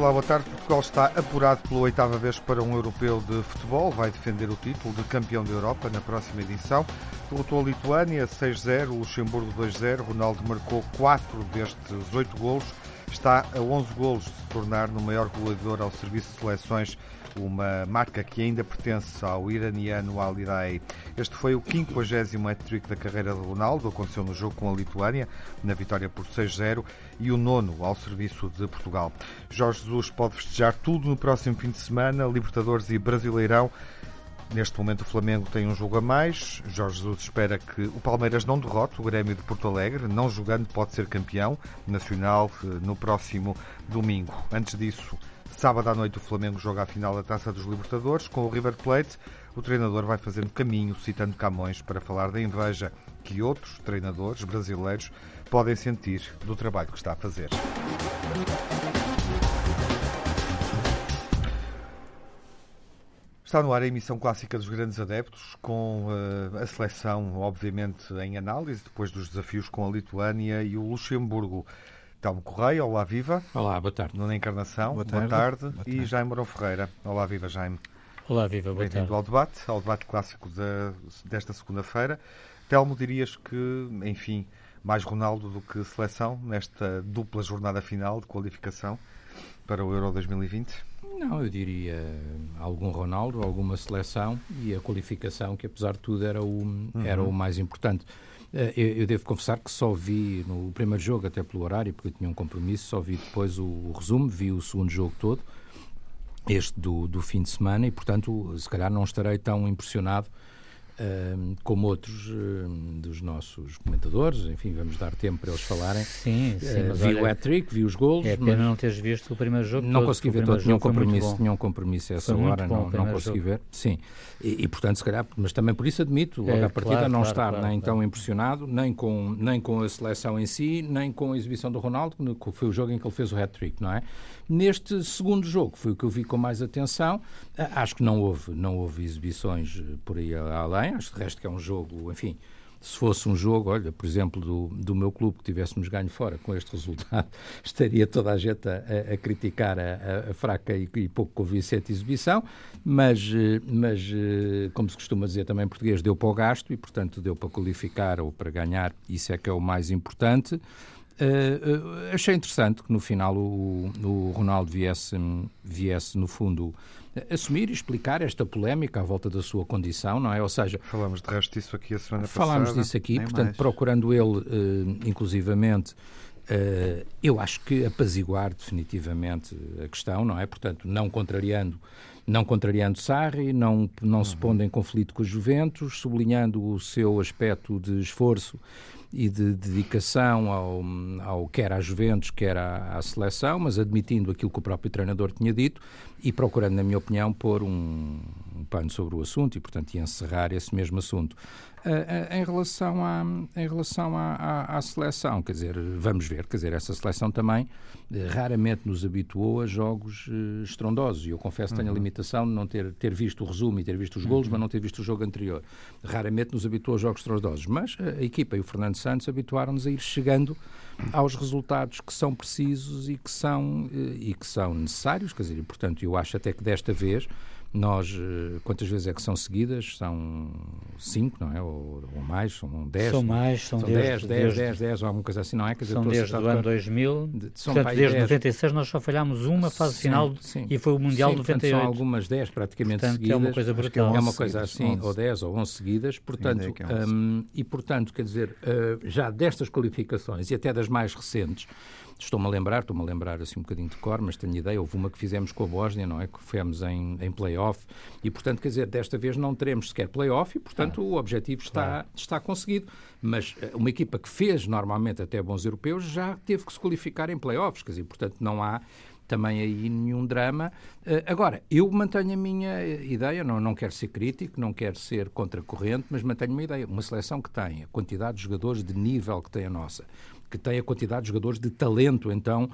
Olá, boa tarde. Portugal está apurado pela oitava vez para um europeu de futebol. Vai defender o título de campeão da Europa na próxima edição. Derrotou a Lituânia 6-0, Luxemburgo 2-0. Ronaldo marcou 4 destes 8 golos. Está a 11 golos de se tornar no maior goleador ao serviço de seleções uma marca que ainda pertence ao iraniano Ali Daei. Este foi o 50 hat-trick da carreira de Ronaldo, aconteceu no jogo com a Lituânia, na vitória por 6-0, e o nono ao serviço de Portugal. Jorge Jesus pode festejar tudo no próximo fim de semana, Libertadores e Brasileirão. Neste momento o Flamengo tem um jogo a mais. Jorge Jesus espera que o Palmeiras não derrote o Grêmio de Porto Alegre. Não jogando pode ser campeão nacional eh, no próximo domingo. Antes disso, Sábado à noite o Flamengo joga a final da Taça dos Libertadores com o River Plate. O treinador vai fazendo caminho, citando Camões, para falar da inveja que outros treinadores brasileiros podem sentir do trabalho que está a fazer. Está no ar a emissão clássica dos grandes adeptos, com uh, a seleção, obviamente, em análise, depois dos desafios com a Lituânia e o Luxemburgo. Telmo Correia, olá viva. Olá, boa tarde. Nuna Encarnação, boa tarde. Boa tarde. Boa tarde. E Jaime Mourão Ferreira. Olá viva, Jaime. Olá viva, boa Bem-vindo ao debate, ao debate clássico de, desta segunda-feira. Telmo, dirias que, enfim, mais Ronaldo do que seleção nesta dupla jornada final de qualificação para o Euro 2020? Não, eu diria algum Ronaldo, alguma seleção e a qualificação, que apesar de tudo era o, uhum. era o mais importante. Eh, eu, eu, devo confessar que só vi no primeiro jogo, até pelo horário, porque eu tinha um compromisso, só vi depois o, o resumo, vi o segundo jogo todo, este do, do fim de semana, e portanto, se calhar não estarei tão impressionado como outros dos nossos comentadores, enfim, vamos dar tempo para eles falarem. Sim, sim. Uh, vi olha, o hat-trick, vi os gols. É pena não teres visto o primeiro jogo. Não todo, consegui ver todo, tinha um compromisso, tinha um compromisso a essa hora, não, não consegui jogo. ver. Sim, e, e, portanto, se calhar, mas também por isso admito, logo é, à partida, claro, não claro, estar claro, nem tão impressionado, nem com, nem com a seleção em si, nem com a exibição do Ronaldo, que foi o jogo em que ele fez o hat-trick, não é? Neste segundo jogo, foi o que eu vi com mais atenção, acho que não houve, não houve exibições por aí além, acho de resto que é um jogo, enfim, se fosse um jogo, olha, por exemplo, do, do meu clube que tivéssemos ganho fora com este resultado, estaria toda a gente a, a criticar a, a, fraca e, e, pouco convincente exibição, mas, mas, como se costuma dizer também em português, deu para o gasto e, portanto, deu para qualificar ou para ganhar, isso é que é o mais importante. Uh, uh, achei interessante que no final o, o Ronaldo viesse, viesse, no fundo, assumir e explicar esta polémica à volta da sua condição, não é? Ou seja... Falamos de resto disso aqui a semana falámos passada. disso aqui, portanto, mais. procurando ele, uh, inclusivamente, eu acho que apaziguar definitivamente a questão, não é? Portanto, não contrariando não contrariando Sarri, não, não uhum. se pondo em conflito com os Juventus, sublinhando o seu aspecto de esforço e de dedicação ao, ao quer à Juventus, quer à, à, seleção, mas admitindo aquilo que o próprio treinador tinha dito e procurando, na minha opinião, pôr um, um pano sobre o assunto e, portanto, encerrar esse mesmo assunto. Uh, em relação, à, em relação à, à, à, seleção, quer dizer, vamos ver, quer dizer, essa seleção também uh, raramente nos habituou a jogos uh, estrondosos. E eu confesso que tenho a uhum. limitação de não ter, ter visto o resumo e ter visto os golos, uhum. mas não ter visto o jogo anterior. Raramente nos habituou a jogos estrondosos. Mas a equipa e o Fernando Santos habituaram-nos a ir chegando aos resultados que são precisos e que são, e que são necessários, quer dizer, e, portanto, eu acho até que desta vez nós, eh, quantas vezes é que são seguidas? São cinco, não é? Ou, ou mais? São dez? São mais, são, são dez, dez, dez, dez, ou alguma coisa assim, não é? Quer dizer, são desde o ano 2000, de, são portanto, desde 10. 96 nós só falhámos uma fase sim, final sim. e foi o Mundial sim, de 98. são algumas dez praticamente portanto, seguidas. é uma coisa brutal. É uma coisa assim, ou dez ou onze seguidas, portanto, um, e portanto, quer dizer, uh, já destas qualificações e até das mais recentes, Estou-me a lembrar, estou-me a lembrar assim um bocadinho de cor, mas tenho ideia, houve uma que fizemos com a Bósnia, não é? Que fomos em, em play-off e, portanto, quer dizer, desta vez não teremos sequer play-off e, portanto, ah, o objetivo está, claro. está conseguido. Mas eh, uma equipa que fez normalmente até bons europeus já teve que se qualificar em play-offs, quer dizer, portanto, não há também aí nenhum drama. Uh, agora, eu mantenho a minha ideia, não, não quero ser crítico, não quero ser contracorrente, mas mantenho uma ideia. Uma seleção que tem a quantidade de jogadores de nível que tem a nossa, que tem a quantidade de jogadores de talento, então,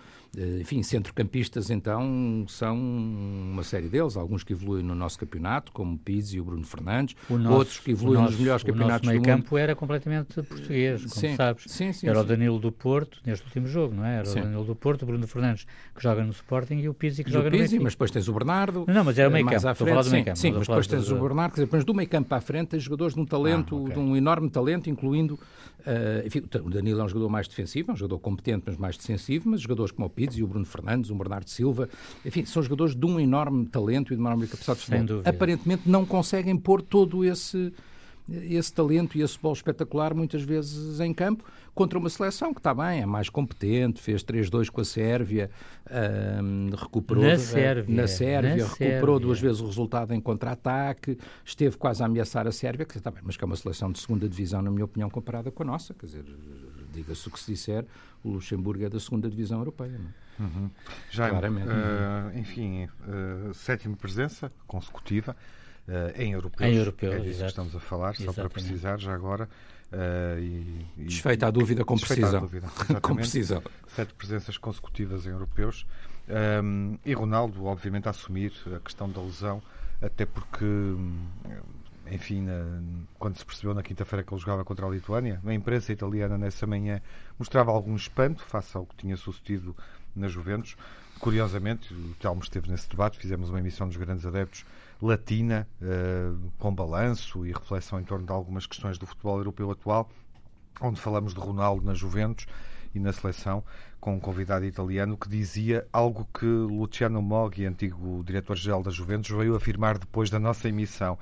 enfim, centrocampistas, então, são uma série deles, alguns que evoluem no nosso campeonato, como o Pizzi e o Bruno Fernandes, o nosso, outros que evoluem nosso, nos melhores campeonatos do mundo. O meio campo era completamente português, como sim, sabes. Sim, sim, era o Danilo do Porto, neste último jogo, não é? Era o Danilo do Porto, o Bruno Fernandes, que joga no Sporting, e o Pizzi, que e joga o Pizzi, no Benfica. mas depois tens o Bernardo. Não, mas era o meio campo, estou a falar do meio campo. Sim, mas depois tens o Bernardo, quer dizer, mas do meio campo para a frente tens jogadores de um talento, ah, okay. de um enorme talento, incluindo, uh, enfim, o Danilo é um jogador mais defensivo, é um jogador competente, mas mais defensivo, mas jogadores como o Pizzi, o Bruno Fernandes, o Bernardo Silva, enfim, são jogadores de um enorme talento e de uma enorme capacidade de futebol. Aparentemente não conseguem pôr todo esse esse talento e esse futebol espetacular muitas vezes em campo contra uma seleção que está bem, é mais competente, fez 3-2 com a Sérvia, um, recuperou na Sérvia, na Sérvia na recuperou Sérvia. duas vezes o resultado em contra-ataque, esteve quase a ameaçar a Sérvia, que está bem, mas que é uma seleção de segunda divisão, na minha opinião, comparada com a nossa, quer dizer, diga-se o que se disser, o Luxemburgo é da segunda divisão europeia. Não é? Uhum. Já, Claramente. Uh, enfim, uh, sétima presença consecutiva. Uh, em europeus. Em europeus, é disso que estamos a falar, Exatamente. só para precisar já agora. Uh, e, e, desfeita a dúvida com precisão. Dúvida, com precisão. Sete presenças consecutivas em europeus. Um, e Ronaldo, obviamente, a assumir a questão da lesão, até porque, enfim, na, quando se percebeu na quinta-feira que ele jogava contra a Lituânia, a imprensa italiana nessa manhã mostrava algum espanto face ao que tinha sucedido na Juventus. Curiosamente, o Telmo esteve nesse debate, fizemos uma emissão dos grandes adeptos latina, uh, com balanço e reflexão em torno de algumas questões do futebol europeu atual, onde falamos de Ronaldo na Juventus e na seleção, com um convidado italiano que dizia algo que Luciano Moggi, antigo diretor-geral da Juventus, veio afirmar depois da nossa emissão,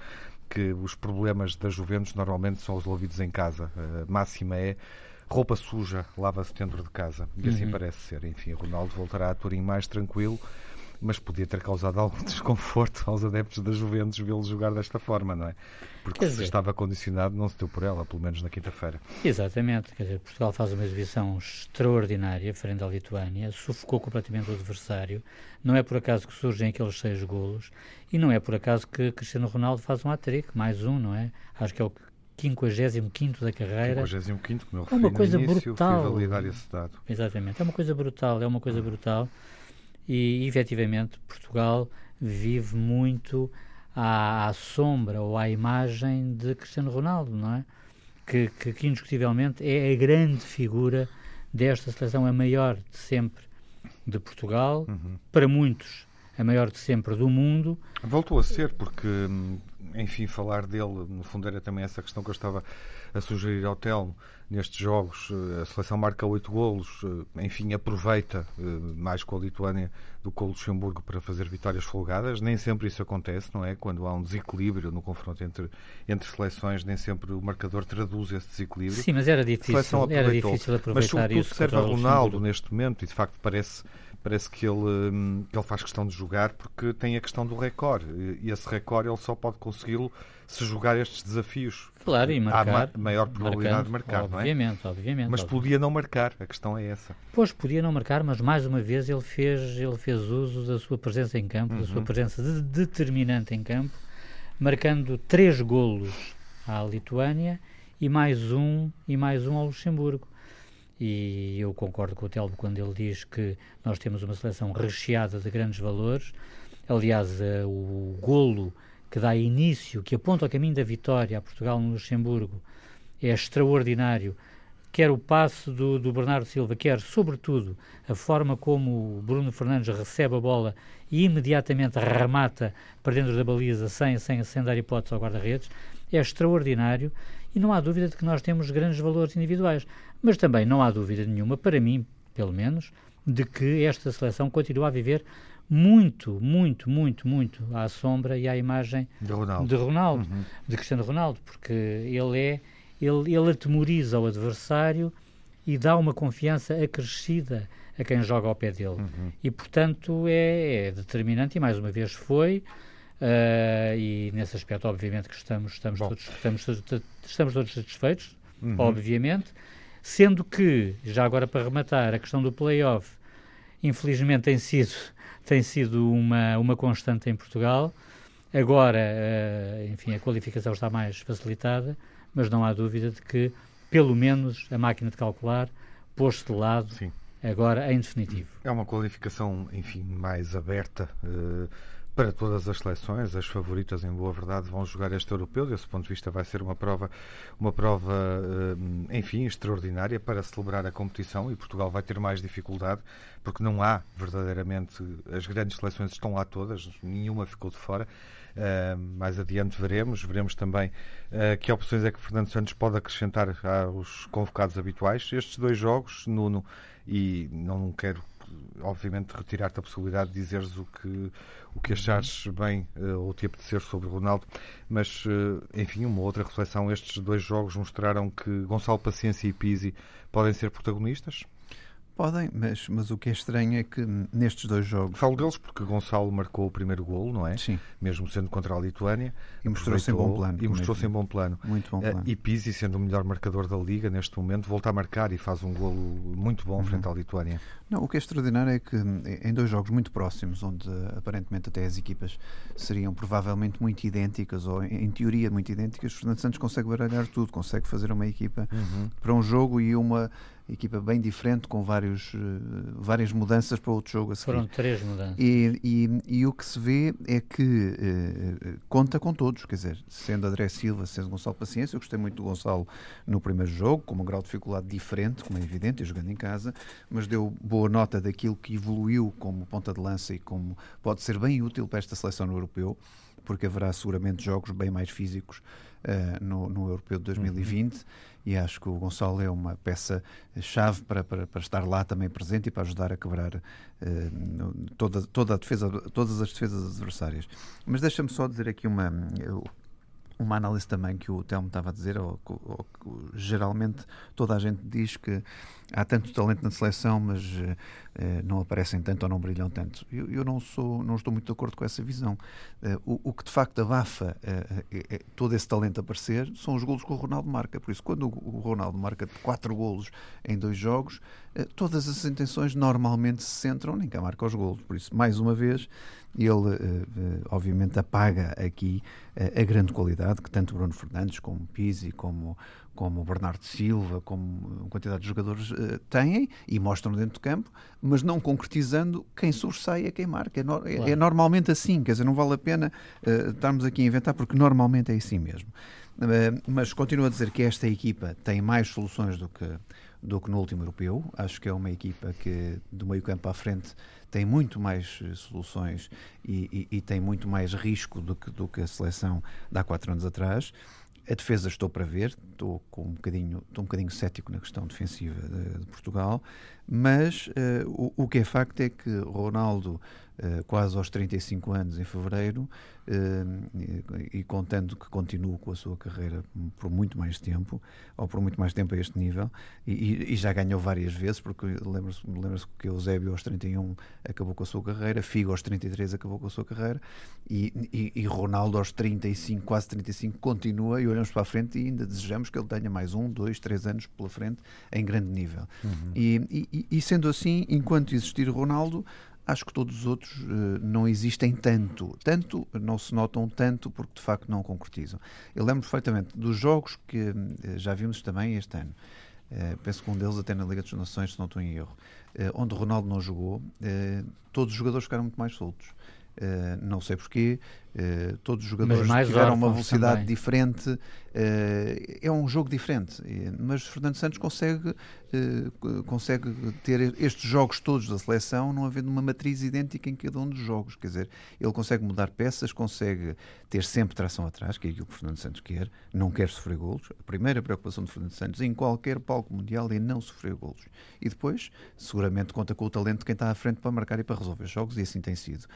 que os problemas da Juventus normalmente são resolvidos em casa. A máxima é roupa suja lava-se dentro de casa. E assim uhum. parece ser. Enfim, Ronaldo voltará a Turim mais tranquilo, mas podia ter causado algum desconforto aos adeptos da Juventus vê-lo jogar desta forma, não é? Porque se estava condicionado, não se deu por ela, pelo menos na quinta-feira. Exatamente, quer dizer, Portugal faz uma exibição extraordinária frente à Lituânia, sufocou completamente o adversário, não é por acaso que surgem aqueles seis golos, e não é por acaso que Cristiano Ronaldo faz um hat-trick, mais um, não é? Acho que é o 55 da carreira. 55, como eu é uma coisa início, brutal. validar esse dado. Exatamente, é uma coisa brutal, é uma coisa brutal e efetivamente Portugal vive muito à, à, sombra ou à imagem de Cristiano Ronaldo, não é? Que, que, que, indiscutivelmente é a grande figura desta seleção, a maior de sempre de Portugal, uhum. para muitos a maior de sempre do mundo. Voltou a ser, porque, enfim, falar dele, no fundo, era também essa questão que eu estava a sugerir ao Telmo nestes jogos. Eh, a seleção marca oito golos, eh, enfim, aproveita eh, mais com a Lituânia do que o Luxemburgo para fazer vitórias folgadas. Nem sempre isso acontece, não é? Quando há um desequilíbrio no confronto entre, entre seleções, nem sempre o marcador traduz esse desequilíbrio. Sim, mas era difícil, era difícil aproveitar mas, sobretudo, isso. serve a Ronaldo neste momento e, de facto, parece parece que ele, que ele faz questão de jogar porque tem a questão do recorde. E esse recorde ele só pode consegui-lo se jogar estes desafios. Claro, e marcar. Há maior probabilidade marcando, de marcar, obviamente, não é? Obviamente, Mas obviamente. podia não marcar, a questão é essa. Pois, podia não marcar, mas mais uma vez ele fez, ele fez uso da sua presença em campo, uhum. da sua presença de, determinante em campo, marcando três golos à Lituânia e mais um, e mais um ao Luxemburgo e eu concordo com o Telmo quando ele diz que nós temos uma seleção recheada de grandes valores. Aliás, uh, o golo que dá início, que aponta o caminho da vitória a Portugal no Luxemburgo, é extraordinário. Quer o passe do, do Bernardo Silva, quer, sobretudo, a forma como o Bruno Fernandes recebe a bola e imediatamente remata para dentro da baliza sem, sem, sem dar hipótese ao guarda-redes, é extraordinário e não há dúvida de que nós temos grandes valores individuais. Mas também não há dúvida nenhuma, para mim, pelo menos, de que esta seleção continua a viver muito, muito, muito, muito à sombra e à imagem de Ronaldo, de, Ronaldo, uhum. de Cristiano Ronaldo, porque ele é, ele, ele atemoriza o adversário e dá uma confiança acrescida a quem joga ao pé dele. Uhum. E, portanto, é, é, determinante e, mais uma vez, foi. Uh, e nesse aspecto, obviamente, que estamos, estamos, todos, estamos, estamos todos satisfeitos, uhum. obviamente. Sendo que, já agora para rematar, a questão do playoff, infelizmente tem sido, tem sido uma, uma constante em Portugal. Agora, uh, enfim, a qualificação está mais facilitada, mas não há dúvida de que, pelo menos, a máquina de calcular posto de lado Sim. agora em definitivo. É uma qualificação, enfim, mais aberta. Uh, para todas as seleções, as favoritas, em boa verdade, vão jogar este europeu. Desse ponto de vista, vai ser uma prova, uma prova, eh, enfim, extraordinária para celebrar a competição e Portugal vai ter mais dificuldade porque não há verdadeiramente as grandes seleções estão lá todas, nenhuma ficou de fora. Uh, mais adiante veremos. Veremos também uh, que opções é que Fernando Santos pode acrescentar aos convocados habituais. Estes dois jogos, Nuno, e não quero obviamente retirar-te a possibilidade de dizeres o que, o que achares bem uh, ou te apetecer sobre o Ronaldo, mas enfim, uma outra reflexão, estes dois jogos mostraram que Gonçalo Paciência e Pizzi podem ser protagonistas? Podem, mas, mas o que é estranho é que nestes dois jogos. Falo deles porque Gonçalo marcou o primeiro golo, não é? Sim. Mesmo sendo contra a Lituânia. E mostrou-se em bom plano. E mostrou-se em bom plano. Muito bom plano. E Pizzi, sendo o melhor marcador da Liga neste momento, volta a marcar e faz um golo muito bom uhum. frente à Lituânia. Não, o que é extraordinário é que em dois jogos muito próximos, onde aparentemente até as equipas seriam provavelmente muito idênticas, ou em teoria muito idênticas, Fernando Santos consegue baralhar tudo, consegue fazer uma equipa uhum. para um jogo e uma equipa bem diferente, com vários, uh, várias mudanças para outro jogo a seguir. Foram três mudanças. E, e, e o que se vê é que uh, conta com todos, quer dizer, sendo André Silva, sendo Gonçalo Paciência, eu gostei muito do Gonçalo no primeiro jogo, com um grau de dificuldade diferente, como é evidente, jogando em casa, mas deu boa nota daquilo que evoluiu como ponta de lança e como pode ser bem útil para esta seleção no europeu, porque haverá seguramente jogos bem mais físicos uh, no, no europeu de 2020. Uhum e acho que o Gonçalo é uma peça-chave para, para, para, estar lá também presente e para ajudar a quebrar uh, toda, toda a defesa, todas as defesas adversárias. Mas deixa-me só dizer aqui uma, uma análise também que o Telmo estava a dizer, ou, ou, geralmente toda a gente diz que há tanto talento na seleção, mas uh, não aparecem tanto ou não brilham tanto. Eu, eu, não sou, não estou muito de acordo com essa visão. Uh, o, o, que de facto abafa uh, todo esse talento aparecer são os golos que o Ronaldo marca. Por isso, quando o, o Ronaldo marca quatro golos em dois jogos, todas as intenções normalmente se centram nem cá marca os golos. Por isso, mais uma vez, ele obviamente apaga aqui a grande qualidade que tanto Bruno Fernandes como Pizzi, como como o Bernardo Silva, como quantidade de jogadores têm e mostram dentro do campo, mas não concretizando, quem sobressai é quem marca. É, no, é, claro. é normalmente assim, quer dizer, não vale a pena uh, estarmos aqui a inventar, porque normalmente é assim mesmo. Uh, mas continuo a dizer que esta equipa tem mais soluções do que, do que no último europeu. Acho que é uma equipa que, do meio campo à frente, tem muito mais soluções e, e, e tem muito mais risco do que, do que a seleção de há quatro anos atrás. A defesa estou para ver, estou, com um bocadinho, estou um bocadinho cético na questão defensiva de, de Portugal, mas uh, o, o, que é facto é que Ronaldo eh, quase aos 35 anos em fevereiro uh, e, e, contando que continue com a sua carreira por muito mais tempo ou por muito mais tempo a este nível e, e já ganhou várias vezes porque lembra-se lembra que Eusébio aos 31 acabou com a sua carreira Figo aos 33 acabou com a sua carreira e, e, Ronaldo aos 35, quase 35 continua e olhamos para a frente e ainda desejamos que ele tenha mais um, dois, três anos pela frente em grande nível uhum. e, e sendo assim, enquanto existir Ronaldo acho que todos os outros uh, não existem tanto. Tanto, não se notam tanto porque de facto não concretizam. Eu lembro perfeitamente dos jogos que uh, já vimos também este ano. Uh, penso que um deles até na Liga das Nações, se não estou em erro, onde o Ronaldo não jogou, todos os jogadores ficaram muito mais soltos. não sei porquê, Uh, todos os jogadores tiveram uma velocidade também. diferente. Uh, é um jogo diferente, mas Fernando Santos consegue, uh, consegue ter estes jogos todos da seleção, não havendo uma matriz idêntica em cada um dos jogos. Quer dizer, ele consegue mudar peças, consegue ter sempre tração atrás, que é aquilo que Fernando Santos quer, não quer sofrer golos. A primeira preocupação de Fernando Santos em qualquer palco mundial é não sofrer golos. E depois, seguramente, conta com o talento de quem está à frente para marcar e para resolver jogos, e assim tem sido.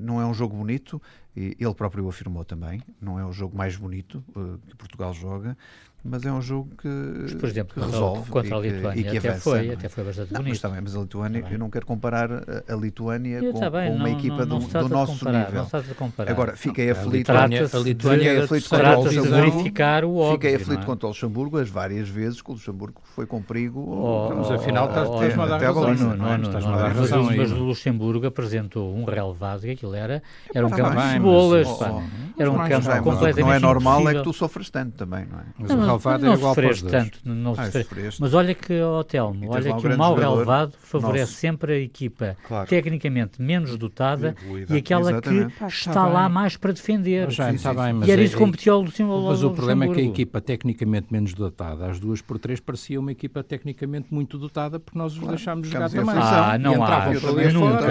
não é um jogo bonito ele próprio afirmou também. Não é o jogo mais bonito uh, que Portugal joga, mas é um jogo que, mas, por exemplo, que resolve contra a Lituânia e que até avança, foi, é? até foi bastante bonito. Mas, também, mas a Lituânia, eu não quero comparar a, Lituânia com, com, uma não, equipa não, não do, do nosso comparar, nível. Não Agora, fiquei aflito, a Lituânia, fiquei aflito contra o Luxemburgo. Fiquei aflito contra o Luxemburgo as várias vezes que o Luxemburgo foi com perigo. Oh, mas afinal oh, tens-me a dar razão. Mas o Luxemburgo apresentou um relevado que aquilo era, era um campo de cebolas. Era um campo completamente Não é normal é que tu sofres tanto também, não é? Relevado não é igual para os sofreste dois. tanto. Não Ah, sofreste. Mas olha que, ó Telmo, E olha um que o mau relevado favorece nosso. sempre a equipa Claro. tecnicamente menos dotada Evoluída. e aquela Exatamente. que está está lá mais para defender. Já, Sim, está sim, bem, mas e era é- isso que competiu ao Luxemburgo. Mas o problema é que a equipa tecnicamente menos dotada, às duas por três, parecia uma equipa tecnicamente muito dotada, porque nós os deixámos jogar também. Ah, não fora, nunca.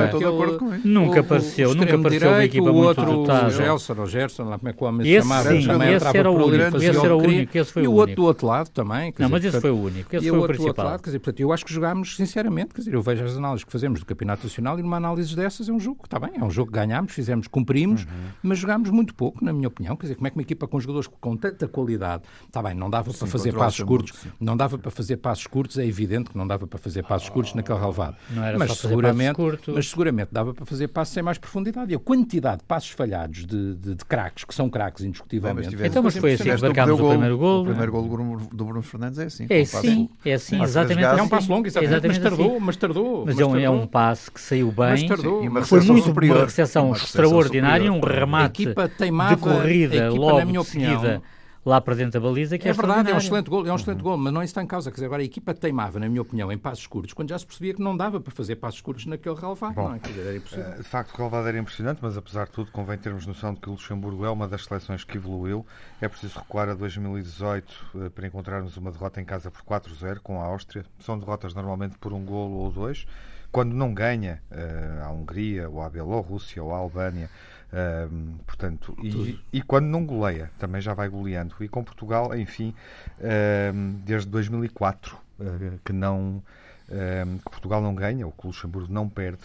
Estou de acordo aquele- com isso. Nunca o- apareceu, o nunca apareceu uma equipa o muito outro, dotada. O Gelson, ou Gerson, lá como é que o homem se Esse chamava, esse entrava era o por ali, único, esse o era o único, esse foi o outro do outro lado também. quer Não, dizer, mas esse portanto, foi o único, esse e foi o outro do outro principal. lado, quer dizer, portanto, eu acho que jogámos, sinceramente, quer dizer, eu vejo as análises que fazemos do Campeonato Nacional e numa análise dessas é um jogo, está bem, é um jogo que ganhámos, fizemos, cumprimos, mas jogámos muito pouco, na minha opinião. Quer dizer, como é que uma equipa com jogadores com tanta qualidade, está bem, não dava para fazer passos curtos, não dava para fazer passos curtos, é evidente que não dava para fazer passos curtos naquele relevado. Não era mas só fazer seguramente, passos curtos. mas seguramente dava para fazer passos sem mais profundidade. E a quantidade de passos falhados de, de, de craques, que são craques indiscutivelmente. tivemos- Então, mas foi assim que marcámos o primeiro golo. O primeiro gol do Bruno, Fernandes é assim. É sim, é assim, exatamente. É um passo longo, exatamente, mas Exatamente tardou, assim. mas tardou. Mas é um, é um passe que saiu Mas bem, tardou. Sim, uma foi muito superior. uma recepção Uma recepção extraordinária, um remate equipa teimava, de corrida a equipa, logo na minha de seguida opinião, lá para dentro da baliza, que é, É verdade, é um excelente gol, é um excelente gol, mas não isso está em causa. Quer dizer, agora a equipa teimava, na minha opinião, em passos curtos, quando já se percebia que não dava para fazer passos curtos naquele relevado. Bom, não é? Quer dizer, era impossível. Eh, De facto, o relevado era impressionante, mas apesar de tudo, convém termos noção de que o Luxemburgo é uma das seleções que evoluiu. É preciso recuar a 2018 eh, para encontrarmos uma derrota em casa por 4-0 com a Áustria. São derrotas normalmente por um golo ou dois. Quando não ganha eh, a Hungria, ou a Bielorrússia, ou a Albânia, eh, portanto, e, e quando não goleia, também já vai goleando. E com Portugal, enfim, eh, desde 2004, eh, que não eh, que Portugal não ganha, ou que o Luxemburgo não perde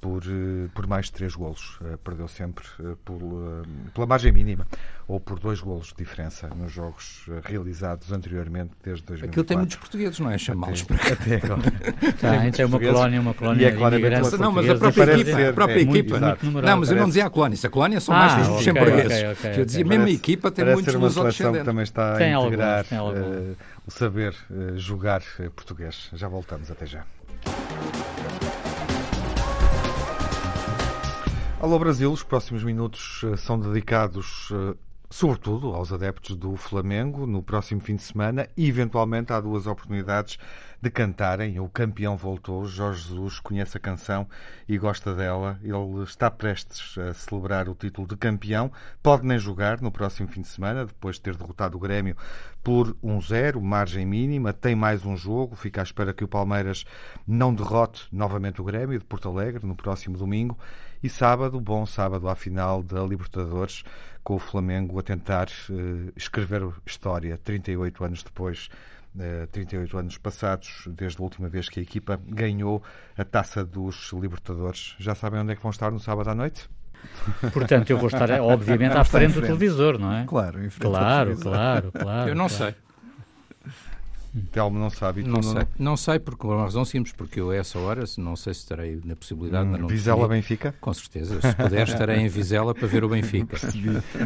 por, eh, por mais de três golos. Eh, Perdeu sempre eh, por, pela margem mínima ou por dois golos de diferença nos jogos realizados anteriormente desde 2004. Aquilo tem muitos portuguedes, não é? Chamá-los para cá. Até agora. Tá, tem uma portugueses. colónia, uma colónia E é claramente uma Não, mas a própria parece equipa, ser- a própria é, muito equipa. exato. Não, mas eu não Parece- dizia a colónia. Se a colónia são Ah, mais dos luxemburgueses. ok, ok, Que eu dizia, mesmo a Parece- equipa tem Parece muitos dos outros que também está Tem a alguns, integrar tem alguns. eh, o saber eh, jogar português. Já voltamos, até já. Alô Brasil, os próximos minutos eh, são dedicados eh, sobretudo aos adeptos do Flamengo no próximo fim de semana e eventualmente há duas oportunidades de cantarem. O campeão voltou, Jorge Jesus conhece a canção e gosta dela. Ele está prestes a celebrar o título de campeão. Pode nem jogar no próximo fim de semana, depois de ter derrotado o Grêmio por 1-0, margem mínima. Tem mais um jogo, fica à espera que o Palmeiras não derrote novamente o Grêmio de Porto Alegre no próximo domingo. E sábado, bom sábado à final da Libertadores, com o Flamengo a tentar eh, escrever história 38 anos depois, 38 anos passados, desde a última vez que a equipa ganhou a taça dos Libertadores. Já sabem onde é que vão estar no sábado à noite? Portanto, eu vou estar, obviamente, à em frente do frente. televisor, não é? Claro, em frente Claro, televisor. claro, claro. Eu não claro. sei. Telmo não sabe. Tu Não sei. Não sei por uma razão simples, porque eu a essa hora, não sei se estarei na possibilidade, mas não Vizela defini. Benfica? Com certeza. Se puder, estarei em Vizela para ver o Benfica.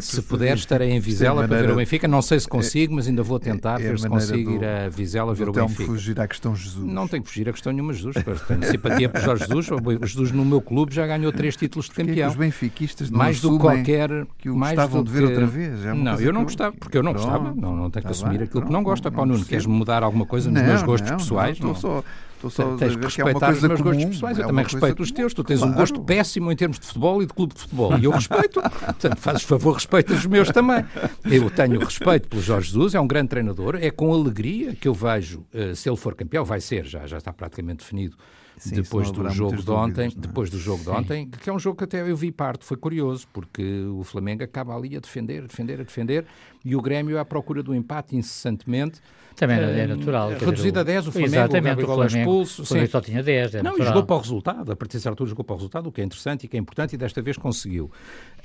Se puder, estarei em Vizela para ver o Benfica. Não sei se consigo, mas ainda vou tentar é ver se consigo do- ir a Vizela ver o Benfica. fugir à questão Jesus. Não tenho que fugir a questão nenhuma, Jesus. Tenho simpatia por Jorge Jesus. O Jesus no meu clube já ganhou três títulos de é campeão. os benfiquistas não Mais do qualquer. que o mais gostavam de ver que- outra vez? É não, eu não gostava, porque eu não Pronto. gostava. Não, não tenho que Tá assumir aquilo que não gosta. não Pá, Nuno, queres mudar alguma coisa nos Não, meus gostos não, pessoais? Não, estou só, estou só Tens que ver que é respeitar os meus comum. gostos pessoais. Eu é também uma coisa respeito os teus. Tu tens um Claro. gosto péssimo em termos de futebol e de clube de futebol. E eu respeito. Portanto, fazes favor, respeita os meus também. Eu tenho respeito pelo Jorge Jesus, é um grande treinador. É com alegria que eu vejo, eh, se ele for campeão, vai ser, já, já está praticamente definido. Sim, depois senão do jogo de ontem, dúvidas, é? depois do jogo de ontem, que é um jogo que até eu vi parte, foi curioso, porque o Flamengo acaba ali a defender, a defender, a defender, e o Grêmio à procura do empate incessantemente. Também é Eh, natural. Reduzido a 10, o Flamengo, Exatamente, o o é Flamengo, expulso, o Flamengo só tinha 10, é Não, e natural. jogou para o resultado, a partir de certa altura jogou para o resultado, o que é interessante e que é importante, e desta vez conseguiu.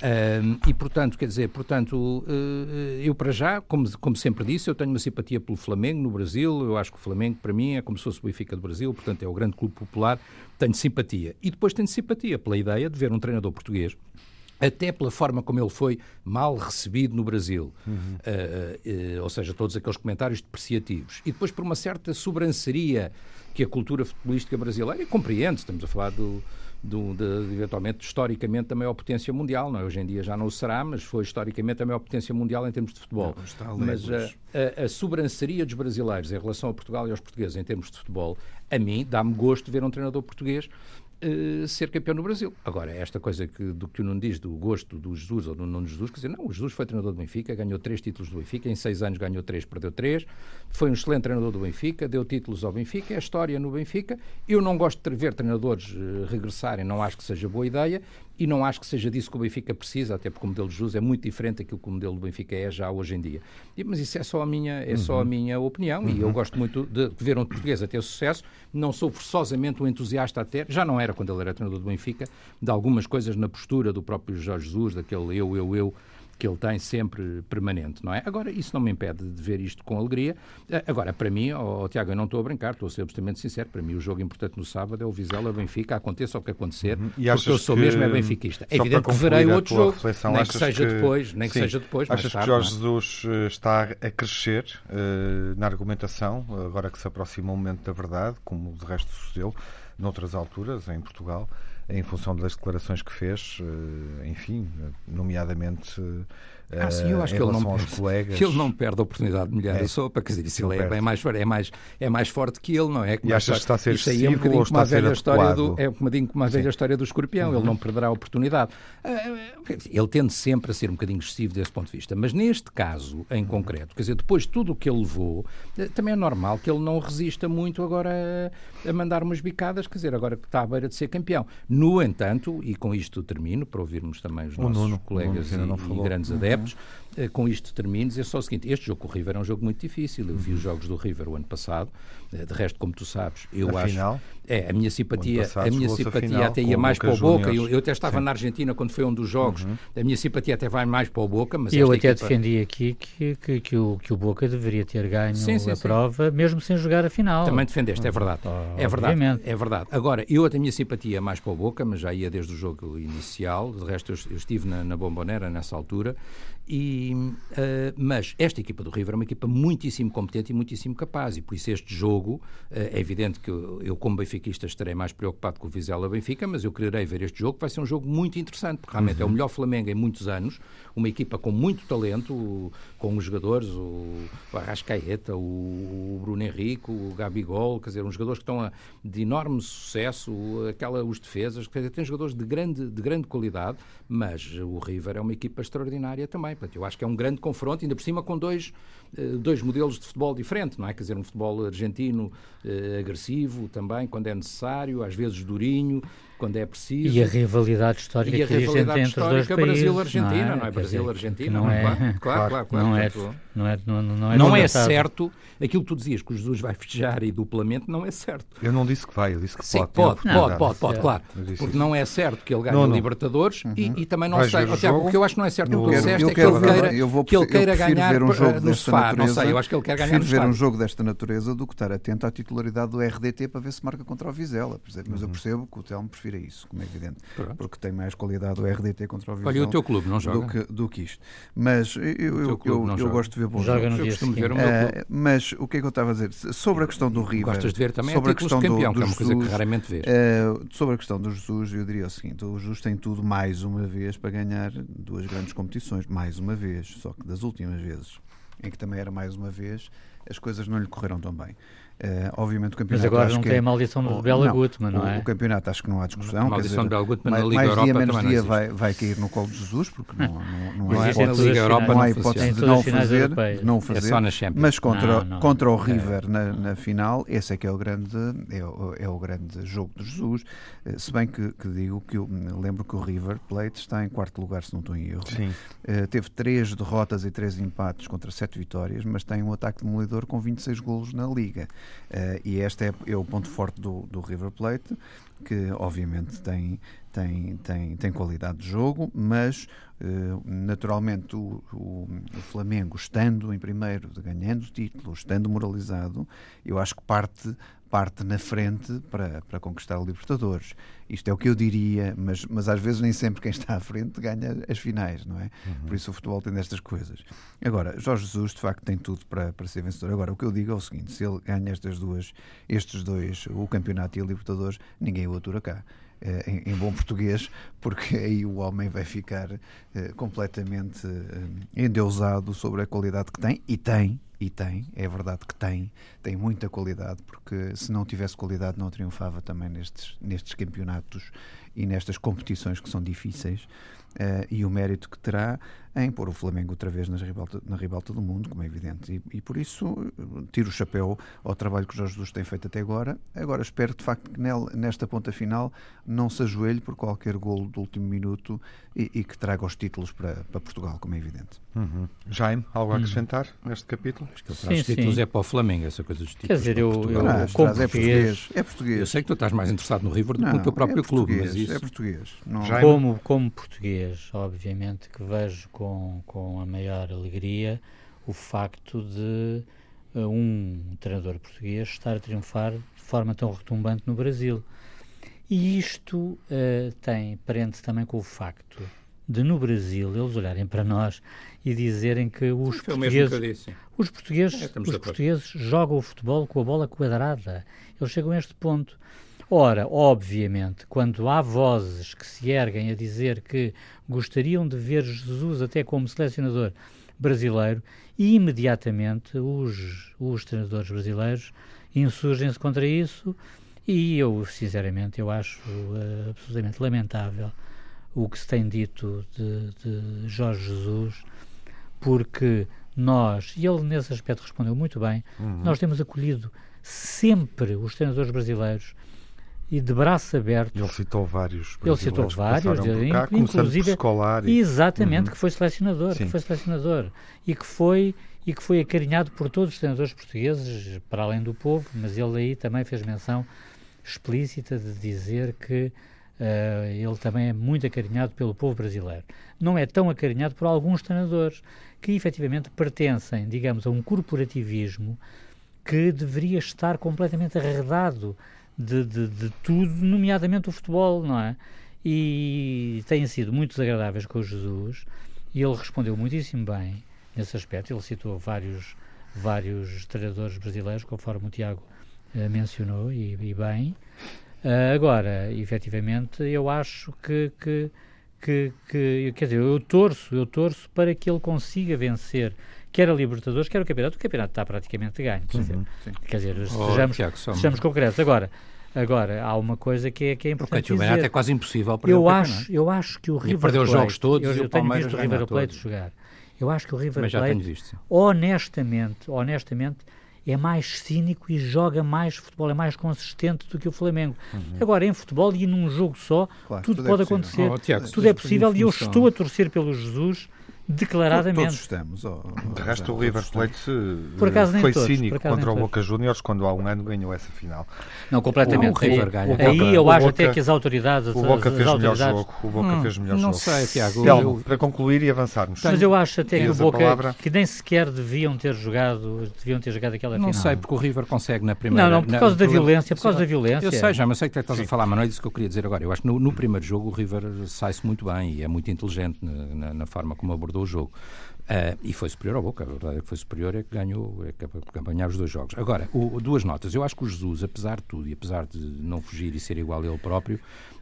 Ahm, e, portanto, quer dizer, portanto, eh, eu para já, como, como sempre disse, eu tenho uma simpatia pelo Flamengo no Brasil, eu acho que o Flamengo, para mim, é como se fosse o Benfica do Brasil, portanto, é o grande clube popular, tenho simpatia. E depois tenho simpatia pela ideia de ver um treinador português até pela forma como ele foi mal recebido no Brasil, uhum. uh, uh, ou seja, todos aqueles comentários depreciativos, e depois por uma certa sobranceria que a cultura futebolística brasileira compreende, estamos a falar do, do, de, eventualmente, historicamente, da maior potência mundial. Não é? Hoje em dia já não o será, mas foi historicamente a maior potência mundial em termos de futebol. Não, mas a, a, a sobranceria dos brasileiros em relação a Portugal e aos portugueses em termos de futebol, a mim dá-me gosto de ver um treinador português uh, ser campeão no Brasil. Agora, esta coisa que, do que o Nuno diz do gosto do Jesus ou do Nuno Jesus, quer dizer, não, o Jesus foi treinador do Benfica, ganhou três títulos do Benfica, em seis anos ganhou três, perdeu três, foi um excelente treinador do Benfica, deu títulos ao Benfica, é a história no Benfica. Eu não gosto de ver treinadores uh, regressarem, não acho que seja boa ideia, e não acho que seja disso que o Benfica precisa, até porque o modelo de Jesus é muito diferente daquilo que o modelo do Benfica é já hoje em dia. E, mas isso é só a minha, é uhum. só a uhum. minha opinião uhum. e eu uhum. gosto muito de ver um português a ter sucesso. Não sou forçosamente um entusiasta até, já não era quando ele era treinador do Benfica, de algumas coisas na postura do próprio Jorge Jesus, daquele eu, eu, eu, que ele tem sempre permanente, não é? Agora, isso não me impede de ver isto com alegria. Eh, agora, para mim, oh, Tiago, eu não estou a brincar, estou a ser absolutamente sincero, para mim o jogo importante no sábado é o Vizela Benfica, aconteça o que acontecer, uhum. porque eu sou mesmo é benfiquista. É evidente que verei outro jogo, nem que seja que, depois, nem sim, que seja depois, Achas tarde, que Jorge é? Jesus eh, está a crescer uh, na argumentação, agora que se aproxima o momento da verdade, como de resto sucedeu noutras alturas em Portugal, em função das declarações que fez, enfim, nomeadamente ah, sim, eu acho que ele não, perde, que ele não perde a oportunidade de molhar é, a sopa, quer dizer, isso ele é, bem mais, é, mais, é mais forte que ele, não é? Que e achas que está a ser aí é um bocadinho como a velha história do, é um bocadinho como a velha história do escorpião, uhum. ele não perderá a oportunidade. Ah, ele tende sempre a ser um bocadinho excessivo desse ponto de vista, mas neste caso em concreto, quer dizer, depois de tudo o que ele levou, eh, também é normal que ele não resista muito agora a, mandar umas bicadas, quer dizer, agora que está à beira de ser campeão. No entanto, e com isto termino, para ouvirmos também os nossos Nuno, colegas Nuno e, e, grandes adeptos, adeptos. Eh, com isto termino, dizer só o seguinte: este jogo com o River é um jogo muito difícil. Eu vi os jogos do River o ano passado, eh, de resto, como tu sabes, eu acho. É, a minha simpatia, a minha simpatia até ia mais para o Boca. Eu, eu, até estava Sim. na Argentina quando foi um dos jogos. Uhum. A minha simpatia até vai mais para o Boca. Mas eu até equipa... defendi aqui que, que, que, o, que o Boca deveria ter ganho sim, sim, a prova, mesmo sem jogar a final. Também defendeste, é verdade. é verdade. É verdade. Agora, eu até a minha simpatia mais para o Boca, mas já ia desde o jogo inicial. De resto, eu, eu estive na, na Bombonera nessa altura e, uh, mas esta equipa do River é uma equipa muitíssimo competente e muitíssimo capaz, e por isso este jogo, uh, é evidente que eu, eu, como benfiquista, estarei mais preocupado com o Vizela Benfica, mas eu quererei ver este jogo, vai ser um jogo muito interessante, porque realmente uhum. é o uhum. melhor Flamengo em muitos anos, uma equipa com muito talento, com os jogadores, o, o Arrascaeta, o, o Bruno Henrique, o Gabigol, quer dizer, uns jogadores que estão a, de enorme sucesso, aquela, os defesas, quer dizer, tem jogadores de grande, de grande qualidade, mas o River é uma equipa extraordinária também. Portanto, eu acho que é um grande confronto, ainda por cima com dois, eh, dois modelos de futebol diferentes, não é? Quer dizer, um futebol argentino eh, agressivo também, quando é necessário, às vezes durinho, quando é preciso. E a rivalidade histórica e a rivalidade entre os dois Brasil-Argentina, não é? é? Brasil-Argentina, não é? Claro, claro, claro. Não é, não é, não, não é, não é certo aquilo que tu dizias que o Jesus vai festejar e duplamente não é certo. Eu não disse que vai, eu disse que Sim, pode. Pode, pode, pode, pode, claro. Porque não é certo que ele ganhe o Libertadores uhum. e, e, também não sei. O que eu acho que não é certo o que tu disseste é que ele queira, que ele queira ganhar um jogo no sofá. Não sei, eu acho que ele quer ganhar no ver um jogo desta natureza do que estar atento à titularidade do RDT para ver se marca contra o Vizela. Mas eu uhum. percebo que o Telmo prefira isso, como é evidente. Porque tem mais qualidade o RDT contra o Vizela. Olha, o teu clube não joga? Do que, do que isto. Mas eu, eu, eu gosto de ver bons joga jogos. No dia uh, mas o que é que eu estava a dizer? Sobre a questão do River... Gostas de ver também sobre a questão campeão, do, do que é uma coisa que raramente vês. Uh, sobre a questão do Jesus, eu diria o seguinte, o Jesus tem tudo mais uma vez para ganhar duas grandes competições, mais uma vez, só que das últimas vezes, em que também era mais uma vez, as coisas não lhe correram tão bem. Uh, obviamente o campeonato. Mas agora não tem a maldição do Bela Gutmann, não, é? O, campeonato acho que não há discussão. A maldição do Bela Gutmann na Liga mais Europa dia, menos dia vai, vai cair no colo de Jesus, porque não, não, não, há hipótese, Liga Europa não há hipótese de não fazer, não fazer. É só na Champions. Mas contra, não, contra o River é. na, na, final, esse é que é o grande, é, o, é o grande jogo de Jesus. Eh, se bem que, que, digo que eu lembro que o River Plate está em quarto lugar, se não estou em erro. Sim. Uh, teve três derrotas e três empates contra sete vitórias, mas tem um ataque demolidor com 26 golos na Liga. Uh, e este é, é o ponto forte do, do River Plate, que obviamente tem, tem, tem, tem qualidade de jogo, mas uh, naturalmente o, o, o, Flamengo, estando em primeiro, ganhando título, estando moralizado, eu acho que parte, parte na frente para, para conquistar o Libertadores. Isto é o que eu diria, mas, mas às vezes nem sempre quem está à frente ganha as finais, não é? Uhum. Por isso o futebol tem destas coisas. Agora, Jorge Jesus de facto tem tudo para, para ser vencedor. Agora, o que eu digo é o seguinte: se ele ganha estas duas, estes dois, o campeonato e o Libertadores, ninguém o atura cá. Eh, em, em, bom português, porque aí o homem vai ficar uh, completamente uh, endeusado sobre a qualidade que tem, e tem, e tem, é verdade que tem, tem muita qualidade, porque se não tivesse qualidade não triunfava também nestes, nestes campeonatos e nestas competições que são difíceis. Uh, e o mérito que terá em pôr o Flamengo outra vez nas ribalta, na ribalta do mundo, como é evidente. E, e, por isso tiro o chapéu ao trabalho que o Jorge Jesus tem feito até agora. Agora espero de facto que nel, nesta ponta final não se ajoelhe por qualquer golo do último minuto e, e que traga os títulos para, para Portugal, como é evidente. Uhum. Jaime, algo a hum. acrescentar uhum. neste capítulo? Acho que ele traz sim, títulos sim. é para o Flamengo, essa coisa dos títulos. Quer dizer, eu, eu, ah, como é português, é português. Eu sei que tu estás mais interessado no River do que no teu próprio é clube, mas isso... É português. Não... Como, como português, obviamente que vejo com, com a maior alegria o facto de uh, um treinador português estar a triunfar de forma tão retumbante no Brasil. E isto uh, tem parente também com o facto de no Brasil eles olharem para nós e dizerem que os Foi portugueses, que os portugueses, é, os portugueses jogam o futebol com a bola quadrada. Eles chegam a este ponto. Ora, obviamente, quando há vozes que se erguem a dizer que gostariam de ver Jesus até como selecionador brasileiro, imediatamente os, os treinadores brasileiros insurgem-se contra isso e eu, sinceramente, eu acho uh, absolutamente lamentável o que se tem dito de, de Jorge Jesus, porque nós, e ele nesse aspecto respondeu muito bem, uhum. nós temos acolhido sempre os treinadores brasileiros e de braço aberto. Ele citou vários. Ele citou vários, cá, inclusive exatamente uhum. que foi selecionador, Sim. que foi selecionador e que foi e que foi acarinhado por todos os treinadores portugueses, para além do povo, mas ele aí também fez menção explícita de dizer que uh, ele também é muito acarinhado pelo povo brasileiro. Não é tão acarinhado por alguns treinadores que efetivamente pertencem, digamos, a um corporativismo que deveria estar completamente arredado de, de, de, tudo, nomeadamente o futebol, não é? E têm sido muito desagradáveis com o Jesus e ele respondeu muitíssimo bem nesse aspecto. Ele citou vários, vários treinadores brasileiros, conforme o Tiago uh, mencionou, e, e bem. Uh, agora, efetivamente, eu acho que, que, que, que, quer dizer, eu torço, eu torço para que ele consiga vencer quer a Libertadores, quer o Campeonato. O Campeonato está praticamente ganho. Quer dizer, uhum, quer dizer oh, sejamos, Tiago, sejamos concretos. Agora, Agora, há uma coisa que é, que é importante Porque o campeonato é quase impossível para eu acho, eu acho que o River Plate... os jogos todos eu, eu tenho visto o River Plate jogar. Eu acho que o River Plate, honestamente, honestamente, é mais cínico e joga mais futebol, é mais consistente do que o Flamengo. Uhum. Agora, em futebol e num jogo só, claro, tudo, tudo, pode é acontecer. Oh, Tiago, tudo é possível e eu estou a torcer pelo Jesus declaradamente. Todos estamos. Oh, oh, de resto, o River Plate foi todos, cínico contra o Boca Juniors quando há um ano ganhou essa final. Não, completamente. O, River ganha. Aí eu acho Boca, até que as autoridades. O Boca fez o melhor jogo. O Boca hum, fez melhor não jogo. Não sei, Tiago. Telmo, eu... para concluir e avançarmos. Mas eu acho até que o Boca, que nem sequer deviam ter jogado, deviam ter jogado aquela não final. Não sei, porque o River consegue na primeira. Não, não, por causa da violência, por causa da violência. Eu sei, já, mas sei que estás a falar, mas não é isso que eu queria dizer agora. Eu acho que no, no primeiro jogo o River sai-se muito bem e é muito inteligente na, na, na forma como abordou o jogo. Uh, e foi superior ao Boca, a verdade é que foi superior, é que ganhou, é que ganhar os dois jogos. Agora, o, duas notas. Eu acho que o Jesus, apesar de tudo e apesar de não fugir e ser igual a ele próprio,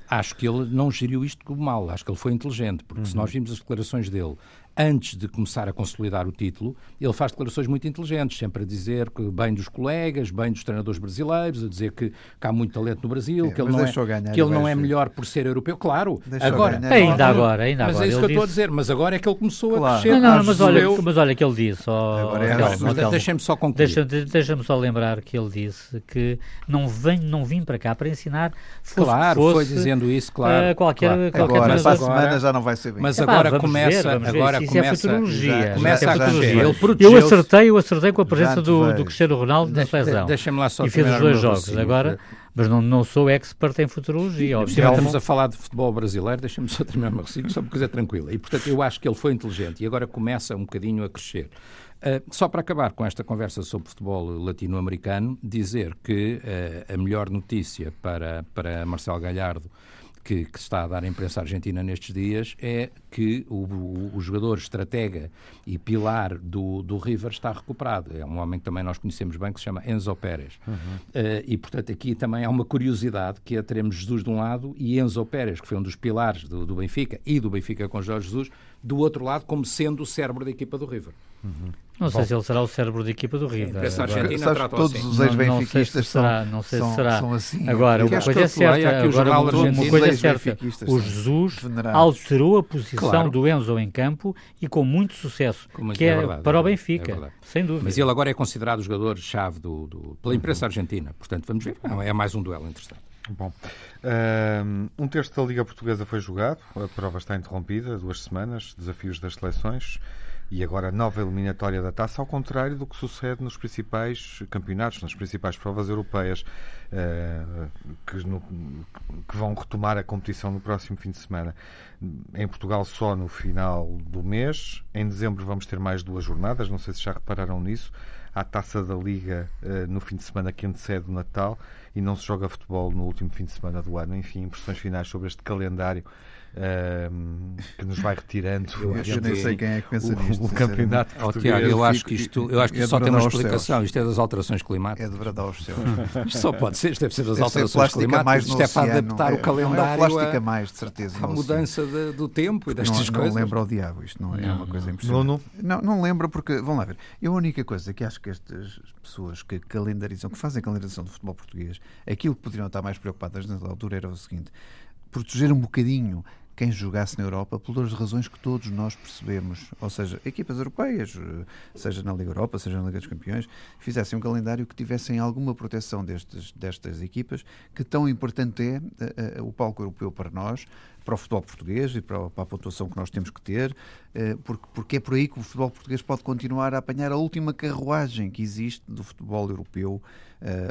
acho que ele não geriu isto como mal. Acho que ele foi inteligente, porque uhum. se nós vimos as declarações dele antes de começar a consolidar o título, ele faz declarações muito inteligentes, sempre a dizer que bem dos colegas, bem dos treinadores brasileiros, a dizer que, que há muito talento no Brasil, é, que ele não, é, ganhar, que ele não é melhor por ser europeu. Claro, agora, ainda agora, ainda mas agora. é isso que eu estou a dizer, mas agora é que ele começou claro. a crescer. Não, não, mas, olha, mas olha que ele disse. Oh, é Deixa-me só concluir. Deixa-me deixa só lembrar que ele disse que não, vem, não vim para cá para ensinar. Fosse, claro, fosse, foi dizendo isso, claro. Uh, qualquer, claro. qualquer agora, para a semana já não vai ser bem. Mas agora começa. Agora começa futurologia. Começa a crescer. Eu acertei, eu acertei com a presença do, do Cristiano Ronaldo na seleção. Deixa-me lá só E fez os dois jogos. Agora, mas não, não sou expert em futurologia. Obviamente. Estamos a falar de futebol brasileiro, deixa-me só terminar o meu raciocínio, só uma coisa tranquila. E, portanto, eu acho que ele foi inteligente e agora começa um bocadinho a crescer. Uh, só para acabar com esta conversa sobre futebol latino-americano, dizer que uh, a melhor notícia para, para Marcelo Galhardo que, que, está a dar a imprensa argentina nestes dias é que o, o, o, jogador estratega e pilar do, do River está recuperado. É um homem que também nós conhecemos bem, que se chama Enzo Pérez. Uhum. Uh, e, portanto, aqui também há uma curiosidade, que é teremos Jesus de um lado e Enzo Pérez, que foi um dos pilares do, do Benfica e do Benfica com Jorge Jesus, do outro lado, como sendo o cérebro da equipa do River. Uhum. Não sei Bom. se ele será o cérebro da equipa do River. Essa Argentina Agora, todos assim. os ex-benfiquistas será, não sei se será. São assim. Agora, uma coisa é certa, agora, uma coisa é certa, o Jesus venerados. alterou a posição claro. do Enzo em campo e com muito sucesso, muito, que é, é verdade, para é o Benfica, é sem dúvida. Mas ele agora é considerado o jogador-chave do, do, pela imprensa argentina, portanto vamos ver, é mais um duelo interessante. Bom, um terço da Liga Portuguesa foi jogado, a prova está interrompida, duas semanas, desafios das seleções e agora nova eliminatória da taça, ao contrário do que sucede nos principais campeonatos, nas principais provas europeias, uh, que, no, que, vão retomar a competição no próximo fim de semana. Em Portugal, só no final do mês. Em dezembro, vamos ter mais duas jornadas, não sei se já repararam nisso. Há a taça da Liga uh, no fim de semana que antecede o Natal e não se joga futebol no último fim de semana do ano. Enfim, impressões finais sobre este calendário que nos vai retirando. Eu, eu nem sei quem é que pensa o, nisto. O campeonato oh, Tiago, eu acho que isto, eu acho que é só tem uma explicação. Isto é das alterações climáticas. É de bradar aos céus. isto só pode ser, isto deve ser das deve alterações climáticas. Mais isto é para adaptar é, o calendário é plástica mais, de certeza, à mudança de, do tempo e destas não, coisas. Não lembra o diabo, isto não é, não, é uma coisa impressionante. Não, não. não, não lembra porque, vamos lá ver, eu a única coisa que acho que estas pessoas que calendarizam, que fazem calendarização do futebol português, aquilo que poderiam estar mais preocupadas nessa altura era o seguinte, proteger um bocadinho quem jogasse na Europa pelas razões que todos nós percebemos. Ou seja, equipas europeias, eh, seja na Liga Europa, seja na Liga dos Campeões, fizessem um calendário que tivessem alguma proteção destes, destas equipas, que tão importante é uh, o palco europeu para nós, para o futebol português e para, para a pontuação que nós temos que ter, uh, porque, porque é por aí que o futebol português pode continuar a apanhar a última carruagem que existe do futebol europeu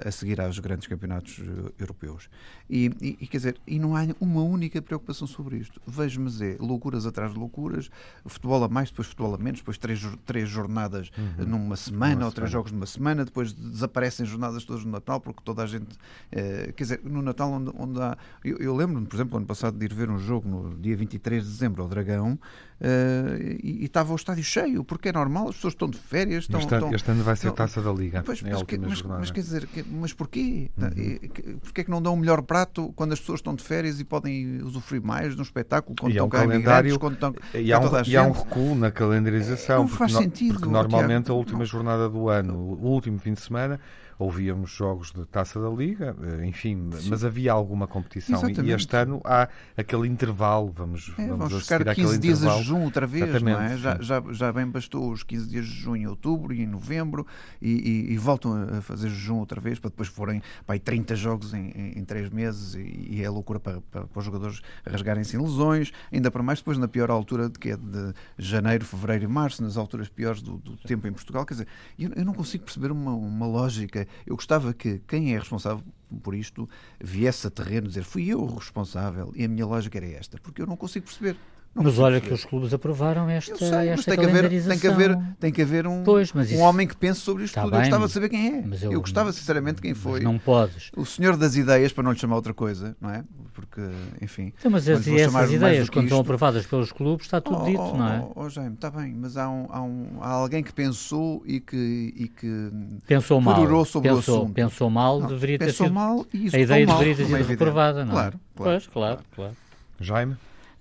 a seguir aos grandes campeonatos europeus. E, e, e, quer dizer, e não há uma única preocupação sobre isto. Vejo-me dizer, loucuras atrás de loucuras, futebol a mais, depois futebol a menos, depois três, três jornadas uhum. numa semana, ou três jogos numa semana, depois desaparecem jornadas todas no Natal, porque toda a gente. Uh, quer dizer, no Natal, onde, onde há. Eu, eu lembro-me, por exemplo, ano passado, de ir ver um jogo no dia 23 de dezembro ao Dragão, Uh, e, estava o estádio cheio, porque é normal, as pessoas estão de férias. Estão, este, estão, este ano vai ser taça da Liga. Pois, mas, que, mas, mas, quer dizer, mas porquê? Uhum. Porquê é que não dão o melhor prato quando as pessoas estão de férias e podem usufruir mais de um espetáculo quando e estão é um calendário quando estão, e, há um, e há um recuo na calendarização. Não faz sentido. Porque normalmente a última jornada do ano, o último fim de semana, ouvíamos jogos de taça da Liga, eh, enfim, Sim. mas havia alguma competição. Exatamente. E este ano há aquele intervalo, vamos, é, vamos, vamos ficar 15 dias de jejum outra vez, não é? Já, já, já bem bastou os 15 dias de junho em outubro e em novembro e, e, e voltam a fazer jejum outra vez para depois forem vai, 30 jogos em, em, em 3 meses e, e, é loucura para, para, para os jogadores rasgarem-se em lesões, ainda para mais depois na pior altura de que é de janeiro, fevereiro e março, nas alturas piores do, do tempo em Portugal. Quer dizer, eu, eu não consigo perceber uma, uma lógica eu gostava que quem é responsável por isto viesse a terreno dizer fui eu o responsável e a minha lógica era esta, porque eu não consigo perceber. Não mas olha que os clubes aprovaram esta, sei, esta tem que, haver, tem que haver Tem que haver um, pois, um isso... homem que pense sobre isto tá tudo. Bem, eu gostava de saber quem é. Eu, eu, gostava sinceramente quem foi. não podes. O senhor das ideias, para não lhe chamar outra coisa, não é? Porque, enfim. Então, mas as, essas ideias, quando são aprovadas pelos clubes, está tudo oh, dito, oh, não é? Oh, oh, Jaime, está bem, mas há, um, há, um, há alguém que pensou e que, e que pensou mal. sobre pensou, o assunto. Pensou mal, não, deveria ter sido. mal e isso A ideia mal, deveria ter sido reprovada, não é? Claro, claro. Pois, claro, claro. Jaime?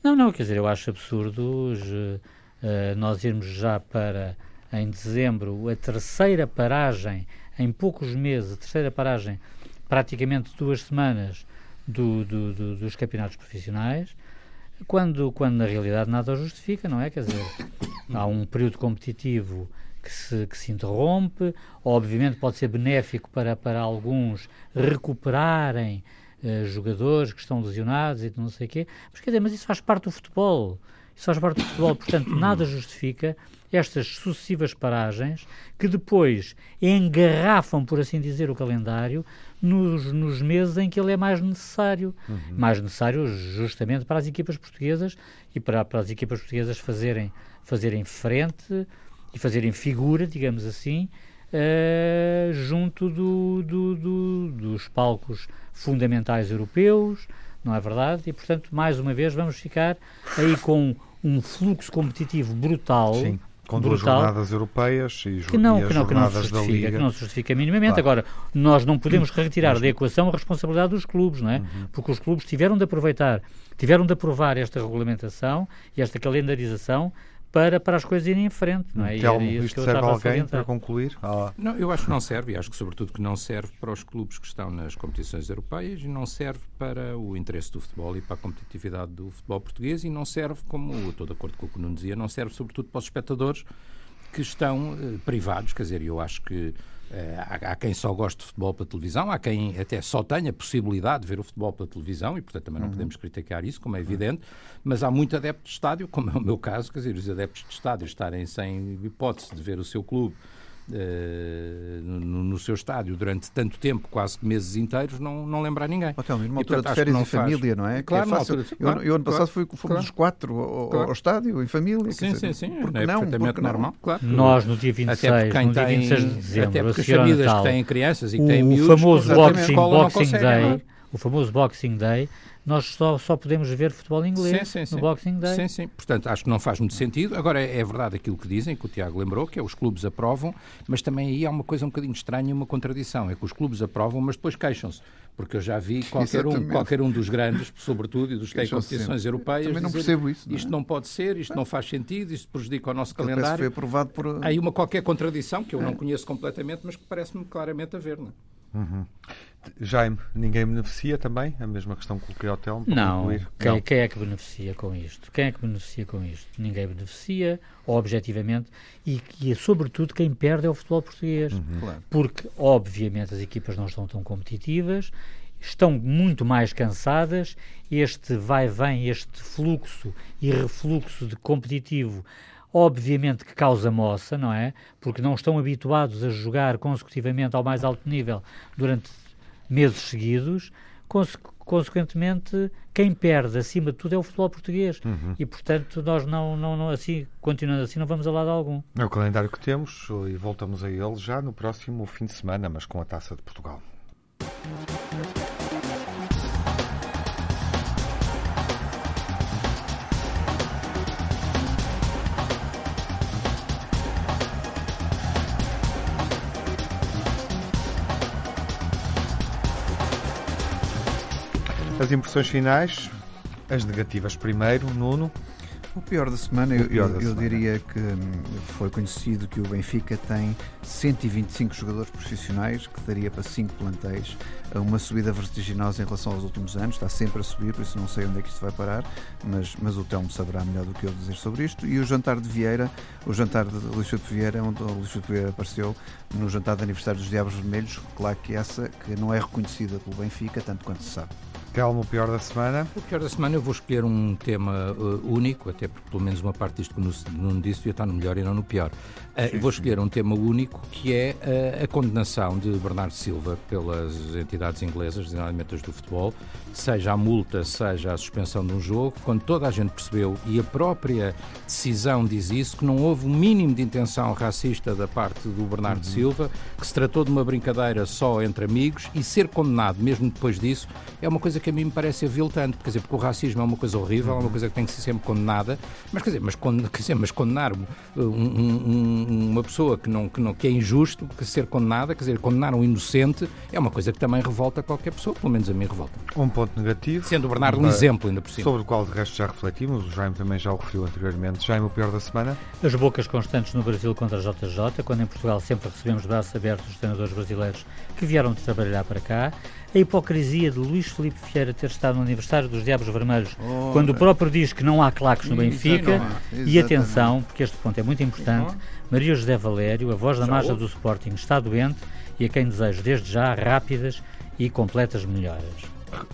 Não, não, quer dizer, eu acho absurdo uh, nós irmos já para, em dezembro, a terceira paragem, em poucos meses, a terceira paragem, praticamente duas semanas, do, do, do, dos campeonatos profissionais, quando, quando na realidade nada o justifica, não é? Quer dizer, há um período competitivo que se, que se interrompe, obviamente pode ser benéfico para, para alguns recuperarem uh, jogadores que estão lesionados e não sei o quê, mas quer dizer, mas isso faz parte do futebol. Isso faz parte do futebol. Portanto, nada justifica estas sucessivas paragens que depois engarrafam, por assim dizer, o calendário nos, nos meses em que ele é mais necessário. Uhum. Mais necessário justamente para as equipas portuguesas e para, para as equipas portuguesas fazerem, fazerem frente e fazerem figura, digamos assim, uh, junto do, do, do, dos palcos fundamentais europeus, não é verdade? E, portanto, mais uma vez, vamos ficar aí com um fluxo competitivo brutal. Sim. Com duas brutal, jornadas europeias e, que não, e que não, que não se justifica, que não se justifica minimamente. Claro. Agora, nós não podemos retirar da equação a responsabilidade dos clubes, não é? Uhum. Porque os clubes tiveram de aproveitar, tiveram de aprovar esta regulamentação e esta calendarização para, para as coisas irem em frente. Não é? Telmo, e, isto serve alguém para concluir? Ah. Não, eu acho que não serve, e acho que sobretudo que não serve para os clubes que estão nas competições europeias e não serve para o interesse do futebol e para a competitividade do futebol português e não serve, como estou de acordo com o que não dizia, não serve sobretudo para os espectadores que estão eh, privados, quer dizer, eu acho que há, há, quem só goste de futebol pela televisão, há quem até só tenha possibilidade de ver o futebol pela televisão e, portanto, também não uhum. podemos criticar isso, como é evidente, mas há muito adepto de estádio, como é o meu caso, quer dizer, os adeptos de estádio estarem sem hipótese de ver o seu clube Uh, no, no, seu estádio durante tanto tempo, quase meses inteiros, não, não lembra a ninguém. Hotel, numa altura de férias em família, não é? Claro, que é fácil. Altura, claro, eu, eu, ano passado fui, fomos claro, os quatro ao, claro. ao, estádio, em família. Sim, dizer, sim, sim. Porque é não, porque normal. Claro. Nós, no dia 26, até quem no dia 26 de dezembro, até porque as famílias Natal, que têm crianças e que têm miúdos... O famoso Boxing, boxing Day, o famoso Boxing Day nós só, só podemos ver futebol inglês sim, sim, no sim. Boxing Day. Sim, sim. Portanto, acho que não faz muito sentido. Agora, é, é, verdade aquilo que dizem, que o Tiago lembrou, que é os clubes aprovam, mas também aí há uma coisa um bocadinho estranha, uma contradição. É que os clubes aprovam, mas depois queixam-se. Porque eu já vi qualquer um, qualquer um dos grandes, sobretudo, e dos que têm competições sempre. europeias. Também não dizer, percebo isso. Não é? Isto não pode ser, isto não faz sentido, isto prejudica o nosso calendário. Foi aprovado por... Há aí uma qualquer contradição que eu não é. conheço completamente, mas que parece-me claramente haver. Não é? Uhum. Jaime, ninguém beneficia também? A mesma questão que coloquei ao Telmo? Não. Quem, não. quem é que beneficia com isto? Quem é que beneficia com isto? Ninguém beneficia, objetivamente, e, e sobretudo quem perde é o futebol português. Uhum. Claro. Porque, obviamente, as equipas não estão tão competitivas, estão muito mais cansadas, este vai-vem, este fluxo e refluxo de competitivo obviamente que causa moça, não é? Porque não estão habituados a jogar consecutivamente ao mais alto nível durante meses seguidos. Conse consequentemente, quem perde acima de tudo é o futebol português. Uhum. E, portanto, nós não, não, não, assim, continuando assim, não vamos a lado algum. É o calendário que temos e voltamos a ele já no próximo fim de semana, mas com a Taça de Portugal. As impressões finais, as negativas primeiro, Nuno. O pior da semana, eu, pior da eu, semana. diria que hum, foi conhecido que o Benfica tem 125 jogadores profissionais, que daria para 5 plantéis, uma subida vertiginosa em relação aos últimos anos, está sempre a subir, por isso não sei onde é que isto vai parar, mas, mas o Telmo saberá melhor do que eu dizer sobre isto. E o jantar de Vieira, o jantar de de Vieira, onde o de Vieira apareceu no jantar de aniversário dos Diabos Vermelhos, claro que essa que não é reconhecida pelo Benfica, tanto quanto se sabe. Telmo, o pior da semana? O pior da semana eu vou escolher um tema uh, único, até porque pelo menos uma parte disto que não disse devia estar no melhor e não no pior. Uh, sim, vou escolher um tema único que é uh, a condenação de Bernardo Silva pelas entidades inglesas, designadamente as do futebol, seja a multa, seja a suspensão de um jogo, quando toda a gente percebeu, e a própria decisão diz isso, que não houve o um mínimo de intenção racista da parte do Bernardo uhum. Silva, que se tratou de uma brincadeira só entre amigos e ser condenado mesmo depois disso é uma coisa que a mim me parece aviltante, quer dizer, porque o racismo é uma coisa horrível, é uma coisa que tem que ser sempre condenada, mas quer dizer, mas, quer dizer, mas condenar um, um, uma pessoa que, não, que, não, que é injusto, que ser condenada, quer dizer, condenar um inocente, é uma coisa que também revolta qualquer pessoa, pelo menos a mim revolta. Um ponto negativo. Sendo o Bernardo um exemplo ainda por cima. Sobre o qual de resto já refletimos, o Jaime também já o referiu anteriormente. Jaime, o pior da semana? As bocas constantes no Brasil contra a JJ, quando em Portugal sempre recebemos braços abertos dos treinadores brasileiros que vieram de trabalhar para cá a hipocrisia de Luís Felipe Vieira ter estado no aniversário dos Diabos Vermelhos, oh, quando o próprio diz que não há claques no Benfica. E atenção, porque este ponto é muito importante, Maria José Valério, a voz da marcha do Sporting, está doente e a quem desejo desde já rápidas e completas melhoras.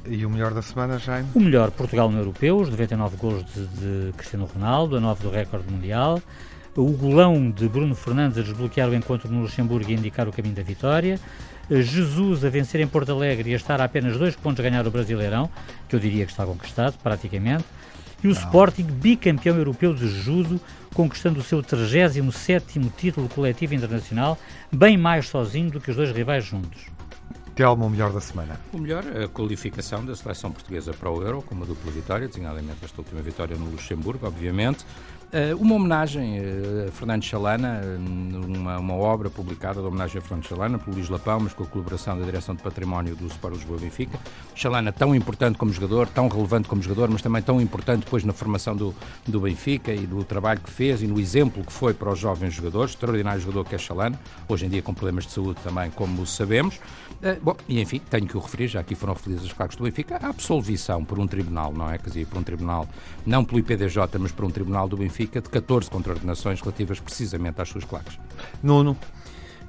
E o melhor da semana, Jaime? O melhor, Portugal no Europeu, os 99 gols de, de Cristiano Ronaldo, a 9 do recorde mundial, o golão de Bruno Fernandes a desbloquear o encontro no Luxemburgo e indicar o caminho da vitória, Jesus a vencer em Porto Alegre e a estar a apenas dois pontos a ganhar o Brasileirão, que eu diria que está conquistado, praticamente, e o Não. Sporting bicampeão europeu de judo, conquistando o seu 37º título coletivo internacional, bem mais sozinho do que os dois rivais juntos. Telmo, o melhor da semana? O melhor, a qualificação da seleção portuguesa para o Euro, com uma dupla vitória, designadamente esta última vitória no Luxemburgo, obviamente. Uh, uma homenagem uh, a Fernando Chalana, uma, uma, obra publicada de homenagem a Fernando Chalana, por Luís Lapão, mas com a colaboração da Direção de Património do Sport Lisboa Benfica. Chalana tão importante como jogador, tão relevante como jogador, mas também tão importante depois na formação do, do Benfica e do trabalho que fez e no exemplo que foi para os jovens jogadores, extraordinário jogador que é Chalana, hoje em dia com problemas de saúde também, como sabemos. Uh, bom, e enfim, tenho que o referir, já aqui foram referidos os cargos do Benfica, a absolvição por um tribunal, não é? Quer dizer, por um tribunal, não pelo IPDJ, mas por um tribunal do Benfica de 14 contraordenações relativas precisamente às suas claques. Nuno.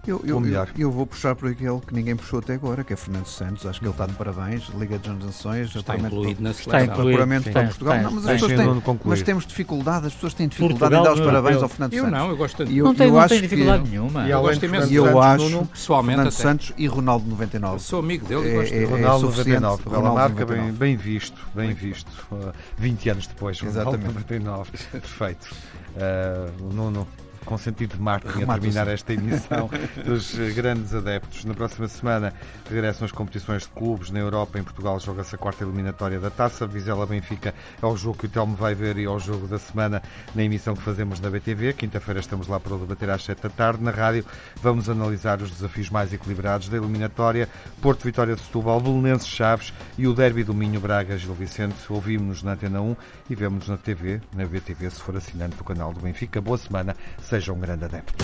Eu, eu, eu, eu, vou puxar por aquele que ninguém puxou até agora, que é Fernando Santos. Acho que ele está de parabéns. Liga das Nações, está incluído na seleção. Está apuramento para Portugal. Não, mas, as pessoas têm, mas temos dificuldade, as pessoas têm dificuldade Portugal, em dar os parabéns eu, ao Fernando Santos. Eu não, eu gosto tanto. Eu, não tenho, tenho dificuldade que, nenhuma. E eu gosto imenso eu acho Nuno, pessoalmente Fernando até. Santos e Ronaldo 99. Eu sou amigo dele e gosto é, é, Ronaldo 99. Ronaldo marca bem, bem visto, bem visto. Uh, 20 anos depois. Exatamente. Ronaldo 99. Perfeito. Uh, o Nuno com sentido de marketing a terminar esta emissão dos grandes adeptos. Na próxima semana regressam as competições de clubes na Europa. Em Portugal joga-se a quarta eliminatória da Taça. Vizela Benfica é o jogo que o Telmo vai ver e é o jogo da semana na emissão que fazemos na BTV. Quinta-feira estamos lá para o debater às 7 da tarde. Na rádio vamos analisar os desafios mais equilibrados da eliminatória. Porto Vitória de Setúbal, Belenenses Chaves e o derby do Minho Braga Gil Vicente. Ouvimos-nos na Antena 1 e vemos na TV, na BTV, se for assinante do canal do Benfica. Boa semana seja um grande adepto.